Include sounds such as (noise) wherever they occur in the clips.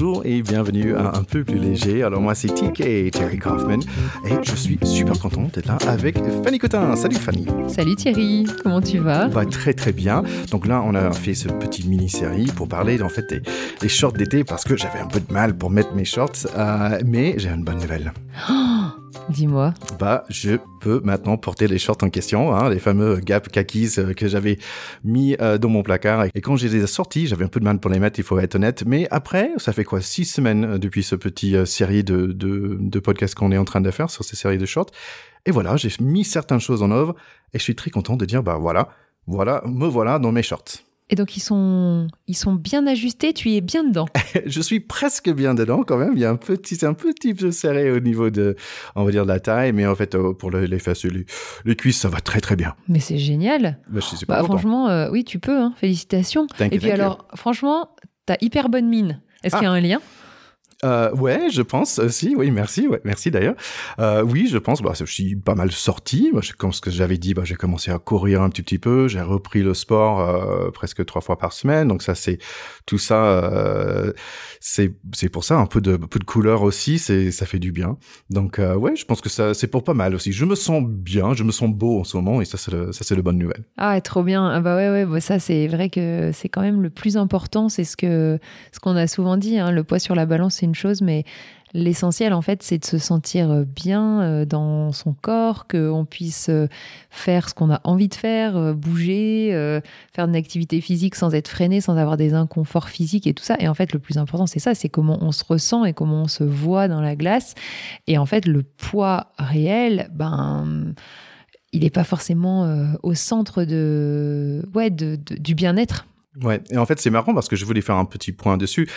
Bonjour et bienvenue à Un peu plus léger. Alors moi c'est TK Terry Kaufman et je suis super content d'être là avec Fanny Cotin. Salut Fanny. Salut Thierry, comment tu vas? Bah, Très très bien. Donc là on a fait ce petit mini-série pour parler en fait des, shorts d'été parce que j'avais un peu de mal pour mettre mes shorts, euh, mais j'ai une bonne nouvelle. Dis-moi. Bah, je peux maintenant porter les shorts en question, hein, les fameux Gap Kakis euh, que j'avais mis euh, dans mon placard. Et quand j'ai les sortis, j'avais un peu de mal pour les mettre, il faut être honnête. Mais après, ça fait quoi, six semaines euh, depuis ce petit série de, de, de podcasts qu'on est en train de faire sur ces séries de shorts. Et voilà, j'ai mis certaines choses en œuvre et je suis très content de dire, bah voilà, voilà, me voilà dans mes shorts. Et donc ils sont, ils sont bien ajustés, tu y es bien dedans. (laughs) je suis presque bien dedans quand même. Il y a un petit, c'est un petit peu serré au niveau de, on va dire de la taille, mais en fait euh, pour les, fesses et les, cuisses, ça va très très bien. Mais c'est génial. Bah, je bah, franchement, euh, oui, tu peux. Hein. Félicitations. et puis alors, franchement, t'as hyper bonne mine. Est-ce qu'il y a ah. un lien? Euh, ouais, je pense aussi. Oui, merci. Ouais, merci d'ailleurs. Euh, oui, je pense. Bah, je suis pas mal sorti. Bah, comme ce que j'avais dit, bah, j'ai commencé à courir un petit, peu. J'ai repris le sport euh, presque trois fois par semaine. Donc ça, c'est tout ça. Euh, c'est c'est pour ça un peu de peu de couleur aussi. C'est ça fait du bien. Donc euh, ouais, je pense que ça c'est pour pas mal aussi. Je me sens bien. Je me sens beau en ce moment et ça c'est ça c'est le bonne nouvelle. Ah, trop bien. Ah, bah ouais ouais. Bah, ça c'est vrai que c'est quand même le plus important. C'est ce que ce qu'on a souvent dit. Hein, le poids sur la balance, c'est chose, mais l'essentiel, en fait, c'est de se sentir euh, bien euh, dans son corps, qu'on puisse euh, faire ce qu'on a envie de faire, bouger, faire une activité physique sans être freiné, sans avoir des inconforts physiques et tout ça. Et en fait, le plus important, c'est ça, c'est comment on se ressent et comment on se voit dans la glace. Et en fait, le poids réel, ben il n'est pas forcément au centre de, ouais, de, du bien-être. Ouais, et en fait c'est marrant parce que je voulais faire un petit point dessus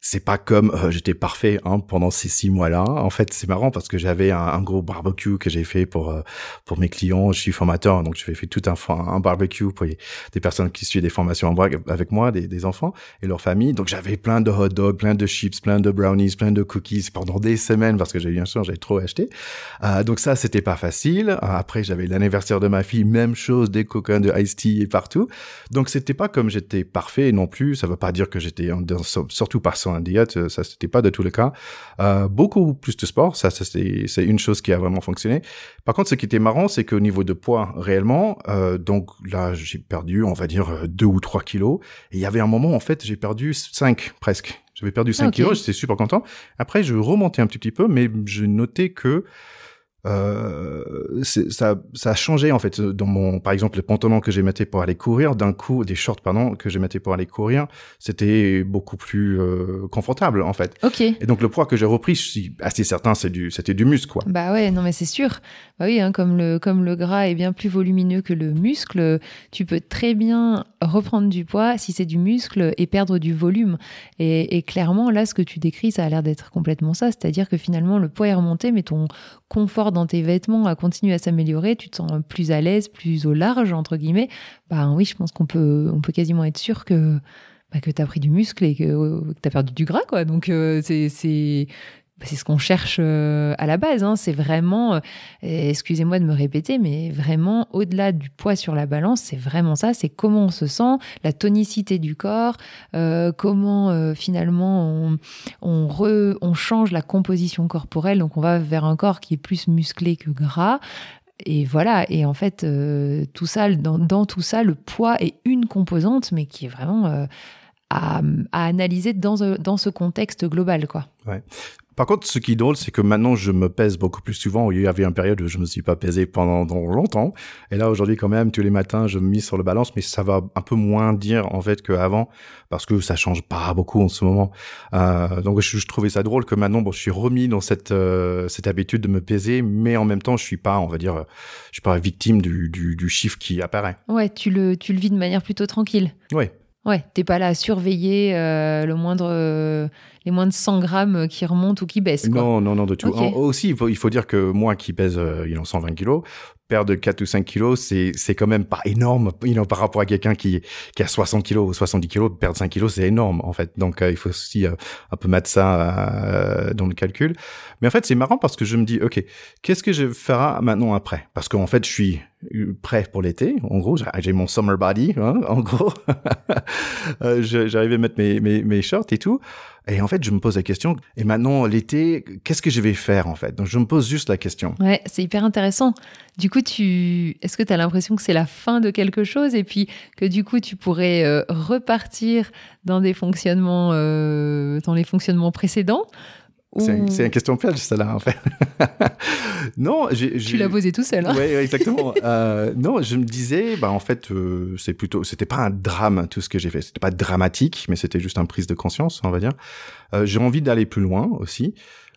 c'est pas comme euh, j'étais parfait hein, pendant ces six mois-là. En fait, c'est marrant parce que j'avais un, gros barbecue que j'ai fait pour euh, pour mes clients. Je suis formateur, donc je fait tout un, un barbecue pour des personnes qui suivent des formations en brague avec moi, des, des enfants et leurs familles. Donc j'avais plein de hot dogs, plein de chips, plein de brownies, plein de cookies pendant des semaines parce que j'ai bien sûr j'avais trop acheté. Euh, donc ça c'était pas facile. Après j'avais l'anniversaire de ma fille, même chose, des coquins de iced tea et partout. Donc c'était pas comme j'étais parfait non plus. Ça veut pas dire que j'étais surtout par un diète, euh, ça c'était pas de tout le cas. Euh, beaucoup plus de sport, ça, c'est une chose qui a vraiment fonctionné. Par contre, ce qui était marrant, c'est qu'au niveau de poids réellement, euh, donc là j'ai perdu, on va dire deux ou trois kilos. Et il y avait un moment en fait, j'ai perdu 5 presque. J'avais perdu 5 kilos, j'étais super content. Après, je remontais un petit, petit peu, mais je notais que euh, ça, ça a changé en fait dans mon, par exemple, les pantalons que j'ai mettais pour aller courir, d'un coup, des shorts pardon que j'ai mettais pour aller courir, c'était beaucoup plus euh, confortable en fait. Ok. Et donc le poids que j'ai repris, je suis assez certain, c'est du, c'était du muscle quoi. Bah ouais, non mais c'est sûr. Bah oui, hein, comme le comme le gras est bien plus volumineux que le muscle, tu peux très bien reprendre du poids si c'est du muscle et perdre du volume. Et, et clairement là, ce que tu décris, ça a l'air d'être complètement ça, c'est-à-dire que finalement le poids est remonté, mais ton confort dans tes vêtements a continué à s'améliorer, tu te sens plus à l'aise, plus au large, entre guillemets, bah oui, je pense qu'on peut, on peut quasiment être sûr que, bah, que tu as pris du muscle et que, tu as perdu du gras, quoi. Donc, euh, c'est, c'est, c'est ce qu'on cherche euh, à la base. Hein. C'est vraiment, euh, excusez-moi de me répéter, mais vraiment au-delà du poids sur la balance, c'est vraiment ça. C'est comment on se sent, la tonicité du corps, euh, comment finalement on, on, change la composition corporelle. Donc on va vers un corps qui est plus musclé que gras. Et voilà, et en fait, tout ça, dans, tout ça, le poids est une composante, mais qui est vraiment à, analyser dans, dans ce contexte global, quoi. Par contre, ce qui est drôle, c'est que maintenant, je me pèse beaucoup plus souvent. Il y avait une période où je me suis pas pesé pendant, longtemps. Et là, aujourd'hui, quand même, tous les matins, je me mise sur le balance, mais ça va un peu moins dire, en fait, qu'avant, parce que ça change pas beaucoup en ce moment. Euh, donc, je, trouvais ça drôle que maintenant, bon, je suis remis dans cette, euh, cette habitude de me peser, mais en même temps, je suis pas, on va dire, je suis pas victime du, du, du chiffre qui apparaît. Ouais, tu le, tu le vis de manière plutôt tranquille. Ouais. Ouais, t'es pas là à surveiller euh, le moindre, euh, les moins de 100 grammes qui remontent ou qui baissent. Quoi. Non, non, non, de tout. aussi, il faut, il faut, dire que moi qui pèse euh, il en 120 kilos, perdre 4 ou 5 kilos, c'est, c'est quand même pas énorme you par rapport à quelqu'un qui, qui a 60 kilos ou 70 kilos. Perdre 5 kilos, c'est énorme, en fait. Donc, il faut aussi un peu mettre ça dans le calcul. Mais en fait, c'est marrant parce que je me dis, OK, qu'est-ce que je ferai maintenant après? Parce qu'en fait, je suis prêt pour l'été. En gros, j'ai mon summer body, hein, (laughs) en gros. (laughs) Euh, j'arrivais à mettre mes, shorts et tout. Et en fait, je me pose la question, et maintenant, l'été, qu'est-ce que je vais faire, en fait? Donc, je me pose juste la question. Ouais, c'est hyper intéressant. Du coup, tu, est-ce que tu as l'impression que c'est la fin de quelque chose? Et puis que du coup, tu pourrais euh, repartir dans des fonctionnements, euh, dans les fonctionnements précédents? C'est une question piège, celle-là, en fait. (laughs) non, j'ai, tu l'as posé tout seul. Hein oui, exactement. (laughs) euh, non, je me disais, bah en fait, euh, c'est plutôt, c'était pas un drame tout ce que j'ai fait. C'était pas dramatique, mais c'était juste une prise de conscience, on va dire. Euh, j'ai envie d'aller plus loin aussi.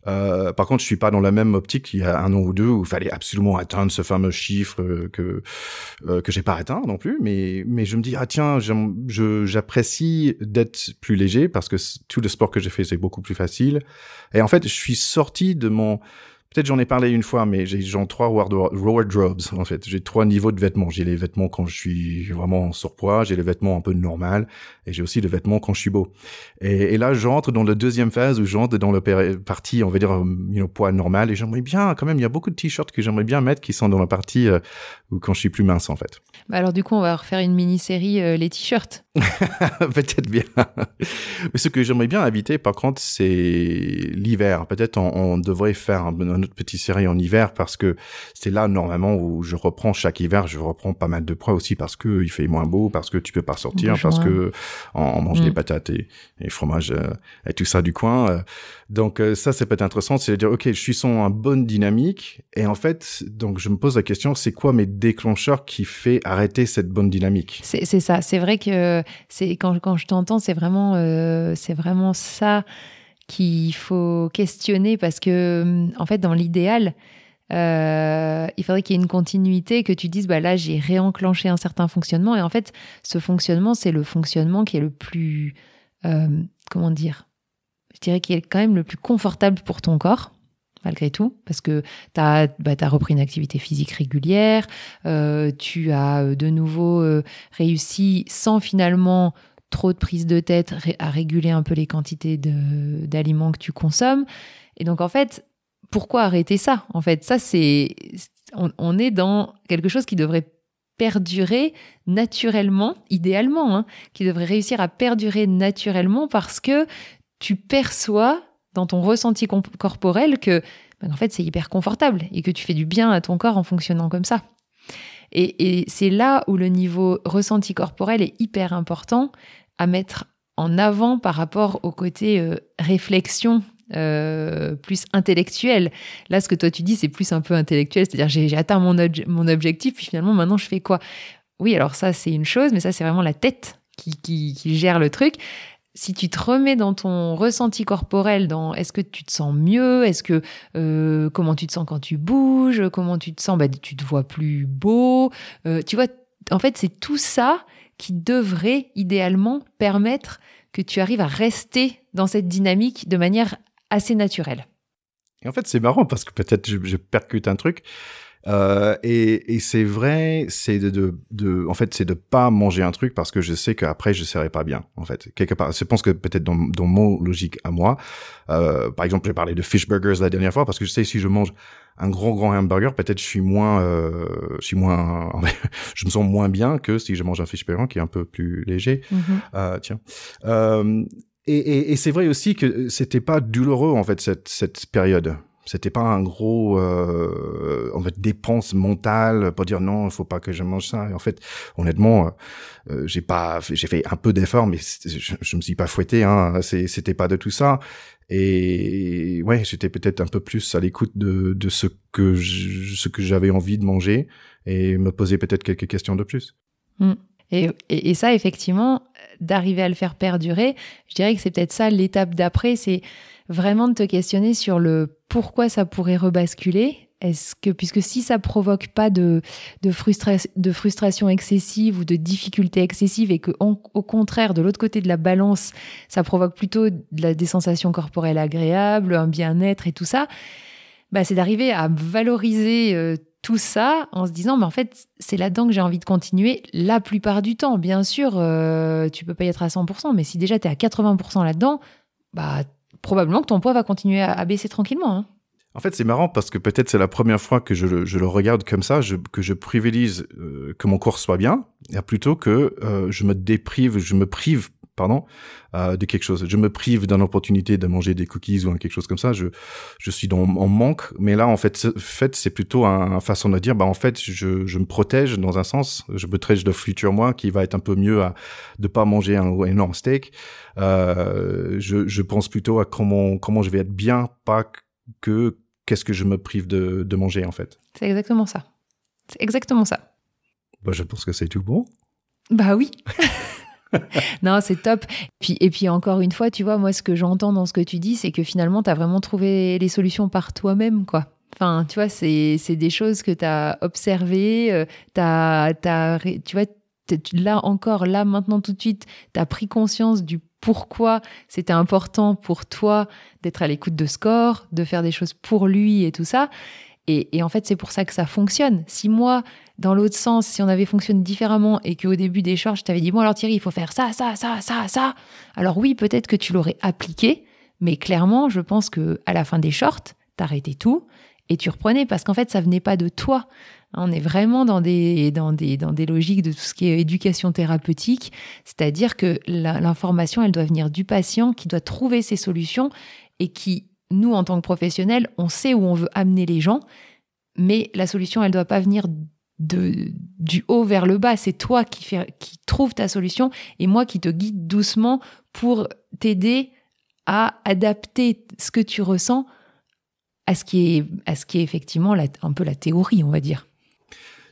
Euh, par contre, je suis pas dans la même optique qu'il y a un an ou deux où il fallait absolument atteindre ce fameux chiffre que euh, que j'ai pas atteint non plus. Mais mais je me dis ah tiens, j'apprécie d'être plus léger parce que tout le sport que j'ai fait c'est beaucoup plus facile. Et en fait, je suis sorti de mon Peut-être j'en ai parlé une fois, mais j'ai genre trois wardrobes en fait. J'ai trois niveaux de vêtements. J'ai les vêtements quand je suis vraiment en surpoids, j'ai les vêtements un peu normal, et j'ai aussi les vêtements quand je suis beau. Et, et là, j'entre dans la deuxième phase où j'entre dans la partie, on va dire, you poids normal, et j'aimerais bien, quand même, il y a beaucoup de t-shirts que j'aimerais bien mettre qui sont dans la partie euh, où quand je suis plus mince en fait. Bah alors du coup, on va refaire une mini-série euh, les t-shirts. (laughs) Peut-être bien. Mais ce que j'aimerais bien éviter, par contre, c'est l'hiver. Peut-être on, devrait faire un, autre petite série en hiver parce que c'est là normalement où je reprends chaque hiver, je reprends pas mal de poids aussi parce que il fait moins beau, parce que tu peux pas sortir, parce que on, mange des mm. patates et, et fromage euh, et tout ça du coin. Euh. Donc ça, c'est peut-être intéressant, c'est de dire ok, je suis sur une bonne dynamique et en fait, donc je me pose la question, c'est quoi mes déclencheurs qui fait arrêter cette bonne dynamique? C'est ça, c'est vrai que c'est quand, quand je t'entends, c'est vraiment, euh, c'est vraiment ça qu'il faut questionner parce que, en fait, dans l'idéal, euh, il faudrait qu'il y ait une continuité, que tu dises, bah là, j'ai réenclenché un certain fonctionnement. Et en fait, ce fonctionnement, c'est le fonctionnement qui est le plus, euh, comment dire, je dirais qui est quand même le plus confortable pour ton corps malgré tout, parce que tu as, bah, repris une activité physique régulière, euh, tu as euh, de nouveau réussi sans finalement trop de prise de tête à réguler un peu les quantités d'aliments que tu consommes. Et donc en fait, pourquoi arrêter ça En fait, ça c'est on, est dans quelque chose qui devrait perdurer naturellement, idéalement, hein, qui devrait réussir à perdurer naturellement parce que tu perçois dans ton ressenti corporel que ben, en fait c'est hyper confortable et que tu fais du bien à ton corps en fonctionnant comme ça. Et, c'est là où le niveau ressenti corporel est hyper important à mettre en avant par rapport au côté euh, réflexion euh, plus intellectuel. Là, ce que toi tu dis, c'est plus un peu intellectuel, c'est-à-dire j'ai atteint mon, objectif, puis finalement maintenant je fais quoi? Oui, alors ça c'est une chose, mais ça c'est vraiment la tête qui, gère le truc. Si tu te remets dans ton ressenti corporel, dans est-ce que tu te sens mieux, est-ce que euh, comment tu te sens quand tu bouges, comment tu te sens, bah, tu te vois plus beau, tu vois, en fait c'est tout ça qui devrait idéalement permettre que tu arrives à rester dans cette dynamique de manière assez naturelle. Et en fait c'est marrant parce que peut-être je, je percute un truc. Euh, et, et c'est vrai, c'est de, de, de, en fait, c'est de pas manger un truc parce que je sais qu'après je serai pas bien. En fait, quelque part, je pense que peut-être dans, dans mon logique à moi, euh, par exemple, j'ai parlé de fish burgers la dernière fois parce que je sais si je mange un grand grand hamburger, peut-être je suis moins, euh, je suis moins, (laughs) je me sens moins bien que si je mange un fish burger qui est un peu plus léger. Mm-hmm. euh, tiens. Euh, et, et, et c'est vrai aussi que c'était pas douloureux en fait cette cette période. C'était pas un gros euh, en fait dépense mentale pour dire non, il faut pas que je mange ça. Et en fait, honnêtement, euh, euh j'ai pas, j'ai fait un peu d'effort, mais je, je me suis pas fouetté. Hein. C'était pas de tout ça. Et ouais, j'étais peut-être un peu plus à l'écoute de, ce que ce que j'avais envie de manger et me poser peut-être quelques questions de plus. Mmh. Et, et, et, ça, effectivement, d'arriver à le faire perdurer, je dirais que c'est peut-être ça l'étape d'après, c'est vraiment de te questionner sur le pourquoi ça pourrait rebasculer. Est-ce que, puisque si ça provoque pas de, de, de frustration excessive ou de difficulté excessive et que, au contraire, de l'autre côté de la balance, ça provoque plutôt de la, des sensations corporelles agréables, un bien-être et tout ça, bah, c'est d'arriver à valoriser euh, tout ça en se disant, mais en fait, c'est là-dedans que j'ai envie de continuer la plupart du temps. Bien sûr, euh, tu peux pas y être à 100%, mais si déjà tu es à 80% là-dedans, bah, probablement que ton poids va continuer à, baisser tranquillement. Hein. En fait, c'est marrant parce que peut-être c'est la première fois que je, le- je le regarde comme ça, que je privilège euh, que mon corps soit bien, plutôt que euh, je me déprive, je me prive, pardon, euh, de quelque chose. Je me prive d'une opportunité de manger des cookies ou un quelque chose comme ça. Je, je suis dans, en manque. Mais là, en fait, c'est- fait, c'est plutôt un, une façon de dire, bah en fait, je, je me protège dans un sens. Je me protège de futur moi qui va être un peu mieux à de pas manger un énorme steak. Euh, je, je pense plutôt à comment comment je vais être bien, pas que qu'est-ce que je me prive de, de manger en fait. C'est exactement ça. C'est exactement ça. Bah, je pense que c'est tout bon. Bah oui. (laughs) (laughs) non, c'est top. Puis, et puis encore une fois, tu vois, moi, ce que j'entends dans ce que tu dis, c'est que finalement, tu as vraiment trouvé les solutions par toi-même, quoi. Enfin, tu vois, c'est des choses que tu as observées, euh, t'as ré- tu vois, là encore, là, maintenant, tout de suite, tu as pris conscience du pourquoi c'était important pour toi d'être à l'écoute de Score, de faire des choses pour lui et tout ça. Et, et en fait, c'est pour ça que ça fonctionne. Si moi, dans l'autre sens, si on avait fonctionné différemment et qu'au début des shorts, je t'avais dit, bon alors Thierry, il faut faire ça, ça, ça, ça, ça, alors oui, peut-être que tu l'aurais appliqué, mais clairement, je pense que à la fin des shorts, t'arrêtais tout et tu reprenais parce qu'en fait, ça venait pas de toi. On est vraiment dans des, dans des, dans des logiques de tout ce qui est éducation thérapeutique, c'est-à-dire que l'information, elle doit venir du patient qui doit trouver ses solutions et qui, nous, en tant que professionnels, on sait où on veut amener les gens, mais la solution, elle doit pas venir de, du haut vers le bas. C'est toi qui, fais, qui trouve ta solution et moi qui te guide doucement pour t'aider à adapter ce que tu ressens à ce qui est, à ce qui est effectivement un peu la théorie, on va dire.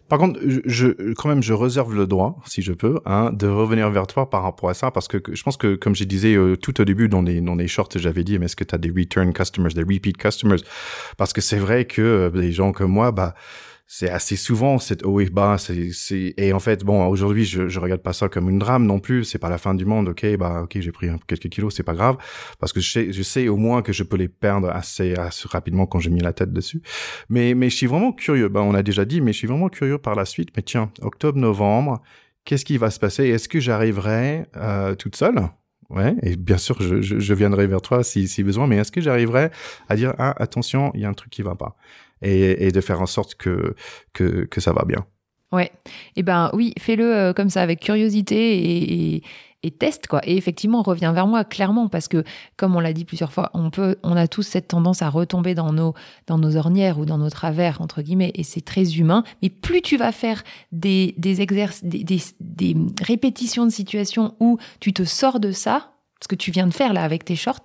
Par contre, je, quand même, je réserve le droit, si je peux, hein, de revenir vers toi par rapport à ça, parce que que- je pense que, comme je disais euh, tout au début dans les, dans les shorts, j'avais dit, mais est-ce que tu as des return customers, des repeat customers? Parce que c'est vrai que euh, des gens comme moi, bah, c'est assez souvent cette haut et bas. C'est. Et en fait, bon, aujourd'hui, je, je regarde pas ça comme une drame non plus. C'est pas la fin du monde. Ok, bah, ok, j'ai pris quelques kilos, c'est pas grave, parce que je sais, je sais au moins que je peux les perdre assez, assez rapidement quand j'ai mis la tête dessus. Mais, mais je suis vraiment curieux. Ben, on a déjà dit, mais je suis vraiment curieux par la suite. Mais tiens, octobre, novembre, qu'est-ce qui va se passer? Est-ce que j'arriverai euh, toute seule? Ouais, et bien sûr, je, je, je viendrai vers toi si, si besoin, mais est-ce que j'arriverai à dire, ah, attention, il y a un truc qui va pas? Et, de faire en sorte que, que, ça va bien Ouais. Eh ben oui, fais-le euh, comme ça, avec curiosité et, teste quoi. Et effectivement, reviens vers moi clairement parce que, comme on l'a dit plusieurs fois, on peut, on a tous cette tendance à retomber dans nos, dans nos ornières ou dans nos travers entre guillemets, et c'est très humain. Mais plus tu vas faire des, des exercices, des, des, des répétitions de situations où tu te sors de ça, ce que tu viens de faire là avec tes shorts,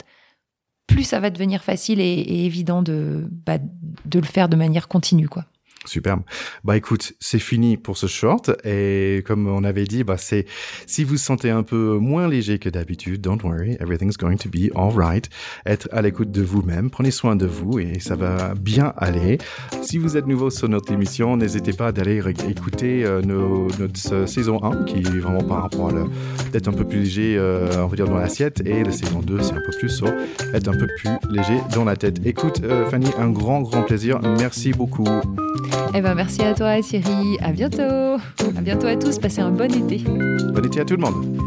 plus ça va devenir facile et, évident de, bah, de le faire de manière continue quoi. Superbe. Bah écoute, c'est fini pour ce short et comme on avait dit, bah c'est si vous sentez un peu moins léger que d'habitude, don't worry, everything's going to be alright. Être à l'écoute de vous-même, prenez soin de vous et ça va bien aller. Si vous êtes nouveau sur notre émission, n'hésitez pas d'aller écouter euh, notre saison 1 qui est vraiment par rapport à d'être un peu plus léger, euh, on va dire dans l'assiette et la saison 2 c'est un peu plus sur être un peu plus léger dans la tête. Écoute euh, Fanny, un grand grand plaisir. Merci beaucoup. Eh ben merci à toi Thierry, à bientôt. À bientôt à tous, passez un bon été. Bon été à tout le monde.